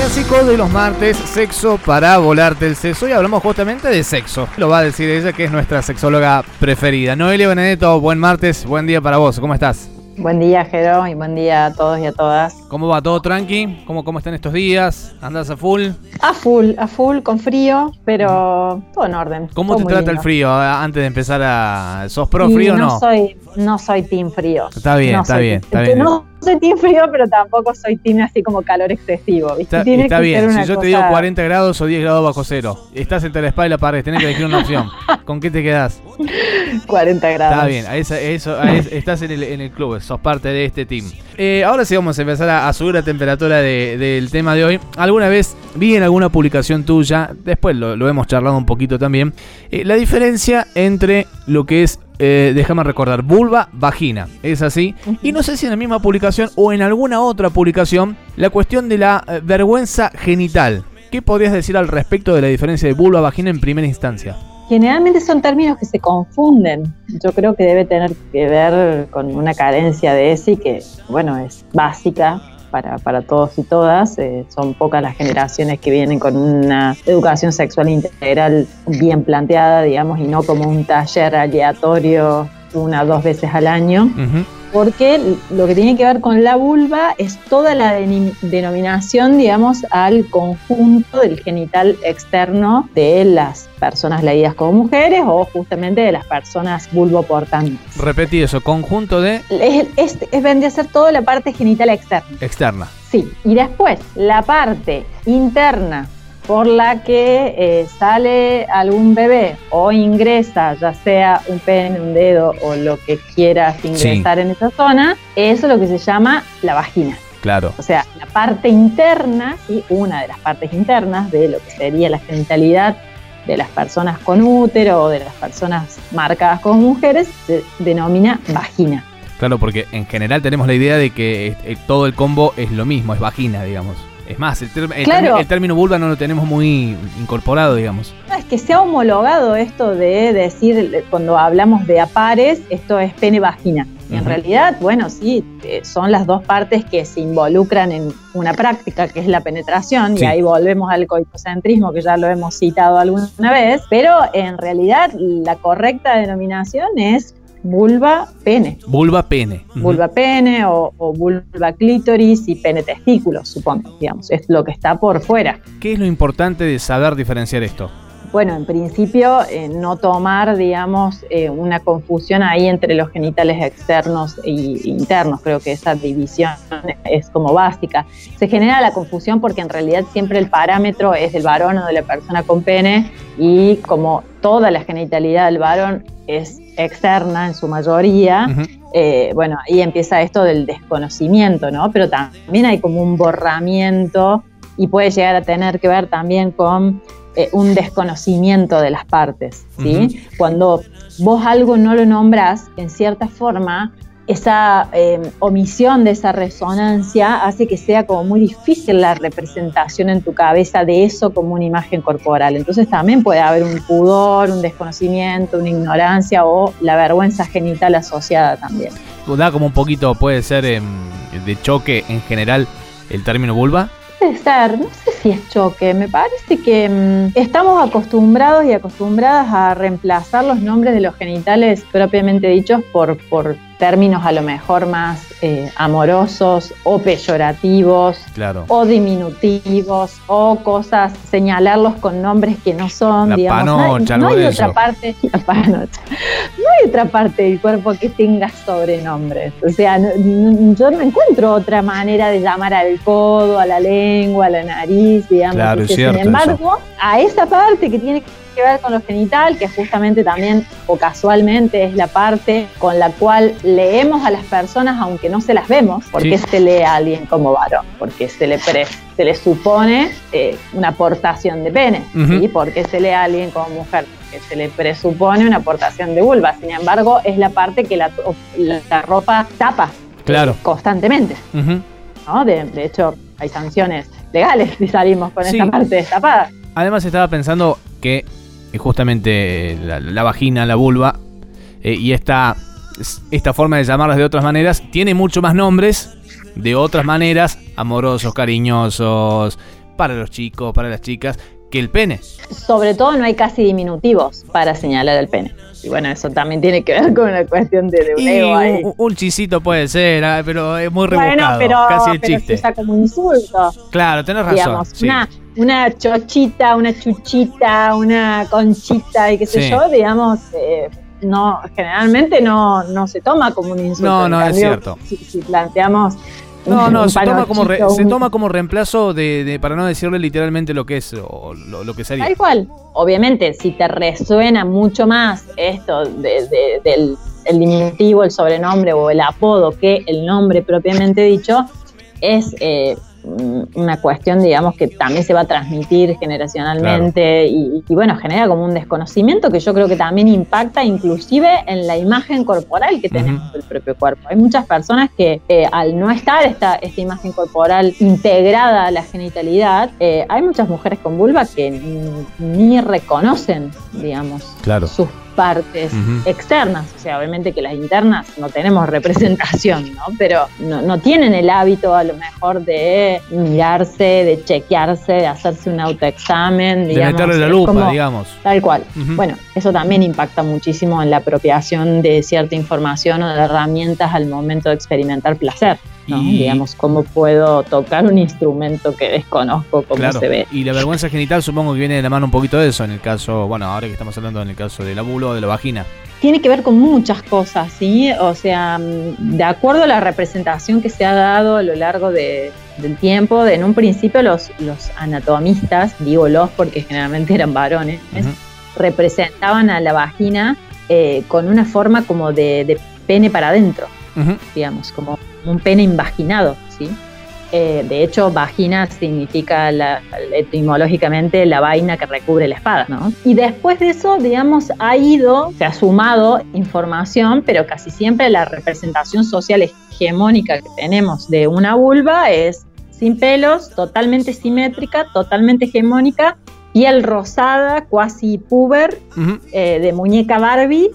Clásico de los martes, sexo para volarte el seso. Y hablamos justamente de sexo. Lo va a decir ella, que es nuestra sexóloga preferida. Noelia Benedetto, buen martes, buen día para vos. ¿Cómo estás? Buen día, Jero, y buen día a todos y a todas. ¿Cómo va todo tranqui? ¿Cómo, cómo están estos días? ¿Andas a full? A full, a full, con frío, pero todo en orden. ¿Cómo todo te trata el frío antes de empezar a... ¿Sos pro frío o no? soy, no soy team frío. Está bien, No está bien, team- está bien. No soy team frío, pero tampoco soy team así como calor excesivo. ¿viste? Está, Tiene está que bien, ser si una yo te digo 40 grados o 10 grados bajo cero, estás entre la espada y la pared, tenés que elegir una opción. ¿Con qué te quedás? 40 grados. Está bien, a esa- eso, a es- estás en el, en el club, sos parte de este team. Eh, ahora sí vamos a empezar a, a subir la temperatura de- del tema de hoy. Alguna vez vi en alguna publicación tuya, después lo, lo hemos charlado un poquito también, eh, la diferencia entre lo que es, eh, déjame recordar, vulva, vagina. ¿Es así? Y no sé si en la misma publicación o en alguna otra publicación, la cuestión de la eh, vergüenza genital. ¿Qué podrías decir al respecto de la diferencia de vulva, vagina en primera instancia? Generalmente son términos que se confunden. Yo creo que debe tener que ver con una carencia de ese que, bueno, es básica para, para todos y todas. Eh, son pocas las generaciones que vienen con una educación sexual integral bien planteada, digamos, y no como un taller aleatorio una o dos veces al año. Porque lo que tiene que ver con la vulva es toda la denominación, digamos, al conjunto del genital externo de las personas leídas como mujeres o justamente de las personas vulvoportantes. Repetí eso, conjunto de Es, es, es vendría a ser toda la parte genital externa. externa. Sí, y después la parte interna por la que eh, sale algún bebé o ingresa, ya sea un pene, un dedo o lo que quieras ingresar en esa zona, eso es lo que se llama la vagina. Claro. O sea, la parte interna, ¿sí? una de las partes internas de lo que sería la genitalidad de las personas con útero o de las personas marcadas como mujeres, se denomina vagina. Claro, porque en general tenemos la idea de que eh, todo el combo es lo mismo, es vagina, digamos. Es más, el, el Claro. el término vulva no lo tenemos muy incorporado, digamos. No, es que se ha homologado esto de decir, cuando hablamos de apares, esto es pene-vagina. Y en realidad, bueno, sí, eh, son las dos partes que se involucran en una práctica que es la penetración, Sí. y ahí volvemos al coitocentrismo que ya lo hemos citado alguna vez, pero en realidad la correcta denominación es vulva-pene. Vulva pene. Ujú. Vulva-pene o, o vulva-clítoris y pene-testículo, supongo, digamos, es lo que está por fuera. ¿Qué es lo importante de saber diferenciar esto? Bueno, en principio, eh, no tomar, digamos, eh, una confusión ahí entre los genitales externos e internos. Creo que esa división es como básica. Se genera la confusión porque en realidad siempre el parámetro es del varón o de la persona con pene y como toda la genitalidad del varón es externa en su mayoría, eh, bueno, ahí empieza esto del desconocimiento, ¿no? Pero también hay como un borramiento y puede llegar a tener que ver también con eh, un desconocimiento de las partes, ¿sí? Cuando vos algo no lo nombras, en cierta forma, esa eh, omisión de esa resonancia hace que sea como muy difícil la representación en tu cabeza de eso como una imagen corporal. Entonces también puede haber un pudor, un desconocimiento, una ignorancia o la vergüenza genital asociada también. Da como un poquito, puede ser em, de choque en general el término vulva. Puede ser, no sé si es choque, me parece que mm, estamos acostumbrados y acostumbradas a reemplazar los nombres de los genitales propiamente dichos por, por términos a lo mejor más eh, amorosos o peyorativos Claro. o diminutivos o cosas, señalarlos con nombres que no son, La digamos. No hay- no otra parte, la panocha. No hay otra parte del cuerpo que tenga sobrenombres. O sea, no- no- yo no encuentro otra manera de llamar al codo, a la lengua, a la nariz, digamos. Claro, Y es que, cierto Sin embargo, a esa parte que tiene que ver con lo genital, que justamente también o casualmente es la parte con la cual leemos a las personas aunque no se las vemos. ¿Por qué se lee a alguien como varón? Porque se le, se le supone eh, una aportación de pene. ¿Y por qué se lee a alguien como mujer? Porque se le presupone una aportación de vulva. Sin embargo, es la parte que la, ropa tapa claro. constantemente. ¿no? de, hecho, hay sanciones legales si salimos con esta parte destapada. Además estaba pensando que justamente la, vagina, la vulva, eh, y esta, esta forma de llamarlas de otras maneras, tiene mucho más nombres de otras maneras, amorosos, cariñosos, para los chicos, para las chicas, que el pene. Sobre todo no hay casi diminutivos para señalar el pene. Y bueno, eso también tiene que ver con la cuestión de, un ego ahí. Un, chisito puede ser, ah, pero es muy rebuscado, pero, casi el chiste. Usa como insulto. Claro, tenés razón. una, una chochita, una chuchita, una conchita y qué sé yo, digamos, eh, no, generalmente no, no se toma como un insulto. No, no, es cierto. si planteamos no, no, se toma, como se toma como reemplazo de, para no decirle literalmente lo que es o lo, que sería. Tal cual. Obviamente, si te resuena mucho más esto del el diminutivo, el sobrenombre o el apodo que el nombre propiamente dicho, es eh, una cuestión, digamos, que también se va a transmitir generacionalmente y, bueno, genera como un desconocimiento que yo creo que también impacta inclusive en la imagen corporal que tenemos del propio cuerpo. Hay muchas personas que eh, al no estar esta, esta imagen corporal integrada a la genitalidad, eh, hay muchas mujeres con vulva que ni, reconocen, digamos, claro. sus partes externas, o sea, obviamente que las internas no tenemos representación, ¿no? Pero no, tienen el hábito a lo mejor de mirarse, de chequearse, de hacerse un autoexamen, de meterle la lupa, digamos. Tal cual. Bueno, eso también impacta muchísimo en la apropiación de cierta información o de herramientas al momento de experimentar placer. Y, digamos, cómo puedo tocar un instrumento que desconozco cómo se ve. Y la vergüenza genital supongo que viene de la mano un poquito de eso en el caso, bueno, ahora que estamos hablando en el caso del abulo o de la vagina. Tiene que ver con muchas cosas, ¿sí? O sea, de acuerdo a la representación que se ha dado a lo largo del tiempo, en un principio los, los anatomistas, digo los porque generalmente eran varones, representaban a la vagina eh, con una forma como de, pene para adentro, digamos, como un pene invaginado, ¿sí? Eh, de hecho, vagina significa etimológicamente la vaina que recubre la espada, ¿no? Y después de eso, digamos, ha ido, se ha sumado información, pero casi siempre la representación social hegemónica que tenemos de una vulva es sin pelos, totalmente simétrica, totalmente hegemónica, piel rosada, cuasi puber, eh, de muñeca Barbie.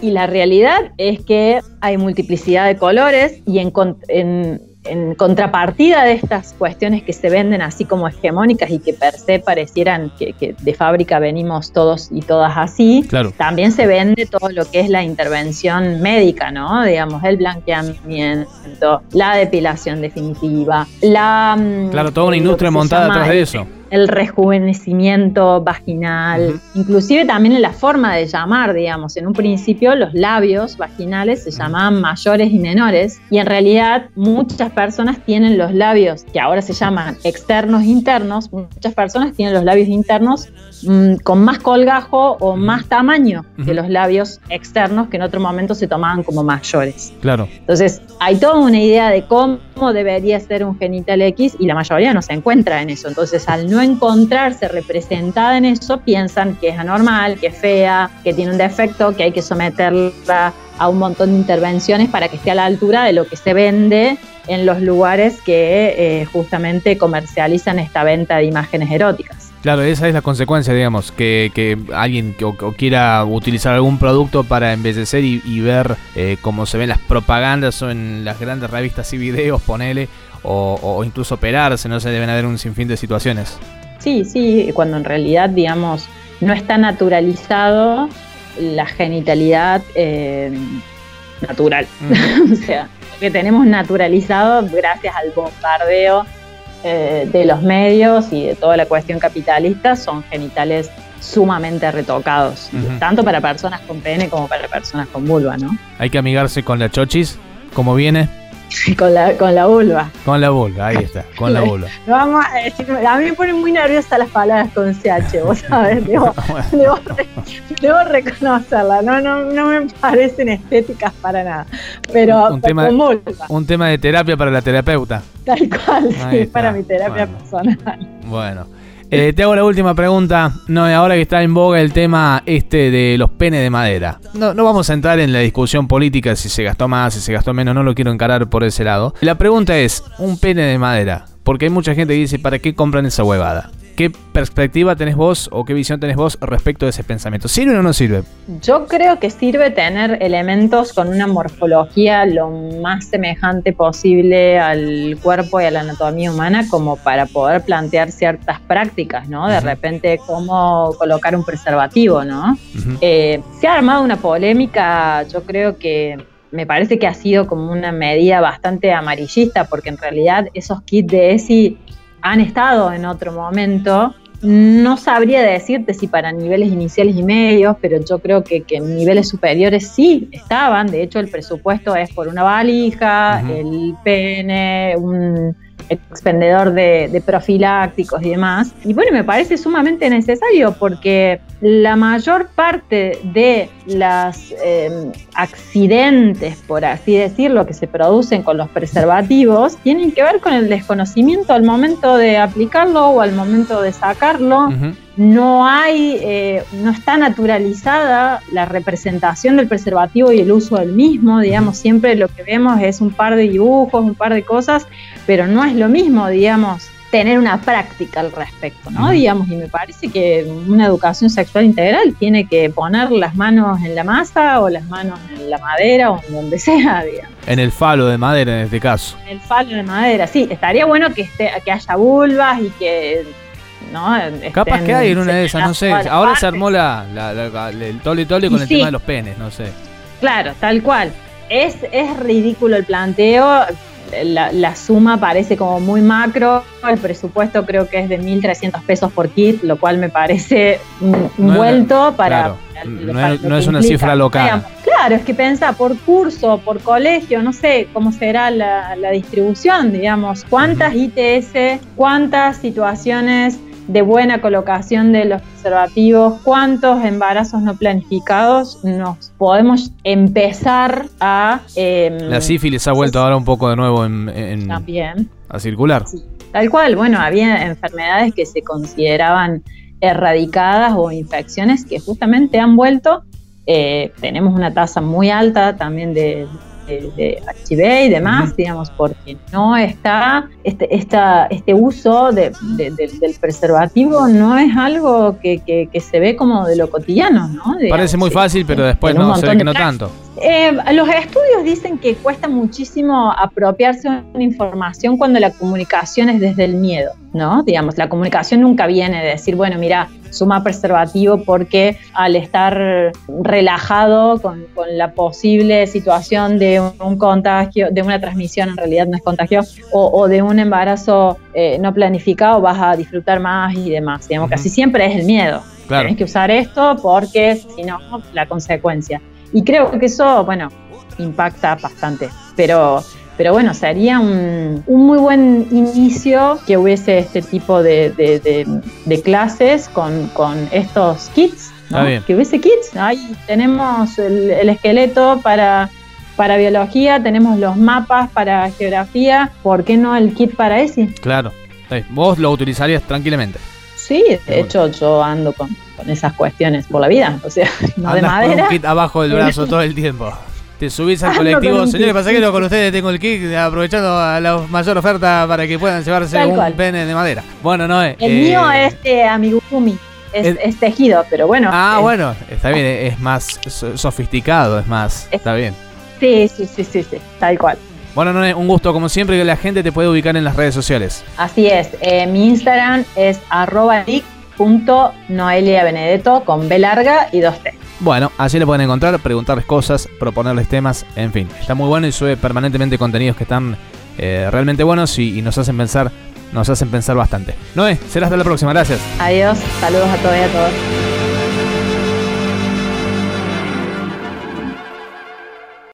Y la realidad es que hay multiplicidad de colores y en, en, contrapartida de estas cuestiones que se venden así como hegemónicas y que per se parecieran que, de fábrica venimos todos y todas así, también se vende todo lo que es la intervención médica, ¿no? Digamos, el blanqueamiento, la depilación definitiva, la... Mm, claro, toda una industria montada atrás de eso el rejuvenecimiento vaginal, inclusive también en la forma de llamar, digamos. En un principio los labios vaginales se llamaban mayores y menores y en realidad muchas personas tienen los labios que ahora se llaman externos e internos, muchas personas tienen los labios internos mm, con más colgajo o más tamaño que los labios externos que en otro momento se tomaban como mayores. Claro. Entonces hay toda una idea de cómo debería ser un genital X y la mayoría no se encuentra en eso. Entonces al no encontrarse representada en eso, piensan que es anormal, que es fea, que tiene un defecto, que hay que someterla a un montón de intervenciones para que esté a la altura de lo que se vende en los lugares que eh, justamente comercializan esta venta de imágenes eróticas. Claro, esa es la consecuencia, digamos, que, alguien que, quiera utilizar algún producto para embellecer y, ver eh, cómo se ven las propagandas o en las grandes revistas y videos, ponele, o, incluso operarse, no se deben haber un sinfín de situaciones. Sí, sí, cuando en realidad, digamos, no está naturalizado la genitalidad eh, natural. o sea, que tenemos naturalizado gracias al bombardeo eh, de los medios y de toda la cuestión capitalista son genitales sumamente retocados, tanto para personas con pene como para personas con vulva, ¿no? Hay que amigarse con la chochis, como viene. con la, con la vulva. Con la vulva, ahí está, con la vulva. Vamos a, decir, a mí me ponen muy nerviosa las palabras con CH, vos sabés, debo, debo, debo reconocerla, no, no, no me parecen estéticas para nada. Pero un, tema, un tema de terapia para la terapeuta. Tal cual, sí, para mi terapia personal. Bueno. Eh, te hago la última pregunta. No, ahora que está en boga el tema este de los penes de madera. No, no vamos a entrar en la discusión política si se gastó más, si se gastó menos, no lo quiero encarar por ese lado. La pregunta es, un pene de madera, porque hay mucha gente que dice, ¿para qué compran esa huevada? ¿Qué perspectiva tenés vos o qué visión tenés vos respecto de ese pensamiento? ¿Sirve o no sirve? Yo creo que sirve tener elementos con una morfología lo más semejante posible al cuerpo y a la anatomía humana como para poder plantear ciertas prácticas, ¿no? De repente, cómo colocar un preservativo, ¿no? Eh, se ha armado una polémica, yo creo que me parece que ha sido como una medida bastante amarillista, porque en realidad esos kits de ESI han estado en otro momento. No sabría decirte si para niveles iniciales y medios, pero yo creo que, en niveles superiores sí estaban. De hecho, el presupuesto es por una valija, el pene, un expendedor de, profilácticos y demás. Y bueno, me parece sumamente necesario porque la mayor parte de los em, accidentes, por así decirlo, que se producen con los preservativos, tienen que ver con el desconocimiento al momento de aplicarlo o al momento de sacarlo no hay, eh, no está naturalizada la representación del preservativo y el uso del mismo, digamos, siempre lo que vemos es un par de dibujos, un par de cosas, pero no es lo mismo, digamos, tener una práctica al respecto, ¿no? Digamos, y me parece que una educación sexual integral tiene que poner las manos en la masa o las manos en la madera o en donde sea, digamos. En el falo de madera en este caso. En el falo de madera, sí. Estaría bueno que, esté, que haya vulvas y que ¿no? Capaz que hay en una de esas, no sé. Ahora se armó la, el tole tole con el tema de los penes, no sé. Claro, tal cual. Es, es ridículo el planteo. La, suma parece como muy macro. El presupuesto creo que es de 1.300 pesos por kit, lo cual me parece un vuelto para. no, es, una cifra local. Claro, es que pensa por curso, por colegio, no sé cómo será la, distribución, digamos. ¿Cuántas ITS, cuántas situaciones de buena colocación de los preservativos, cuántos embarazos no planificados nos podemos empezar a... Em, la sífilis ha vuelto ahora un poco de nuevo en, también. a circular. Tal cual, bueno, había enfermedades que se consideraban erradicadas o infecciones que justamente han vuelto. Eh, tenemos una tasa muy alta también de de, HIV y demás, digamos, porque no está, este, esta, este uso del preservativo no es algo que, se ve como de lo cotidiano, ¿no? Parece muy fácil, pero después no, se ve que no tanto. Eh, los estudios dicen que cuesta muchísimo apropiarse de una información cuando la comunicación es desde el miedo, ¿no? Digamos, la comunicación nunca viene de decir, bueno, mira, suma preservativo porque al estar relajado con, la posible situación de un, contagio, de una transmisión, en realidad no es contagio, o, de un embarazo eh, no planificado, vas a disfrutar más y demás. Digamos, casi siempre es el miedo. Tienes que usar esto porque si no, la consecuencia. Y creo que eso, bueno, impacta bastante. Pero, pero bueno, sería un, un muy buen inicio que hubiese este tipo de, de, clases con, con, estos kits. ¿no? Que hubiese kits. Ahí tenemos el, esqueleto para para biología, tenemos los mapas para geografía, ¿por qué no el kit para ESI? Claro, vos lo utilizarías tranquilamente. Sí, de hecho yo ando con, esas cuestiones por la vida, o sea, no de madera. Con un kit abajo del brazo todo el tiempo. Te subís al colectivo, señores pasajeros, con ustedes tengo el kit, aprovechando a la mayor oferta para que puedan llevarse un pene de madera. Bueno, no es. El mío eh, es de amigurumi. Es, tejido, pero bueno. Ah, bueno, está bien, es más sofisticado, es más. está bien. Sí, sí, sí, sí, sí, tal cual. Bueno, no, un gusto como siempre que la gente te puede ubicar en las redes sociales. Así es, eh, mi Instagram es arroba Benedetto con B larga y 2T. Bueno, así le pueden encontrar, preguntarles cosas, proponerles temas, en fin. Está muy bueno y sube permanentemente contenidos que están eh, realmente buenos y, nos hacen pensar, nos hacen pensar bastante. Noé, será hasta la próxima, gracias. Adiós, saludos a todos y a todos.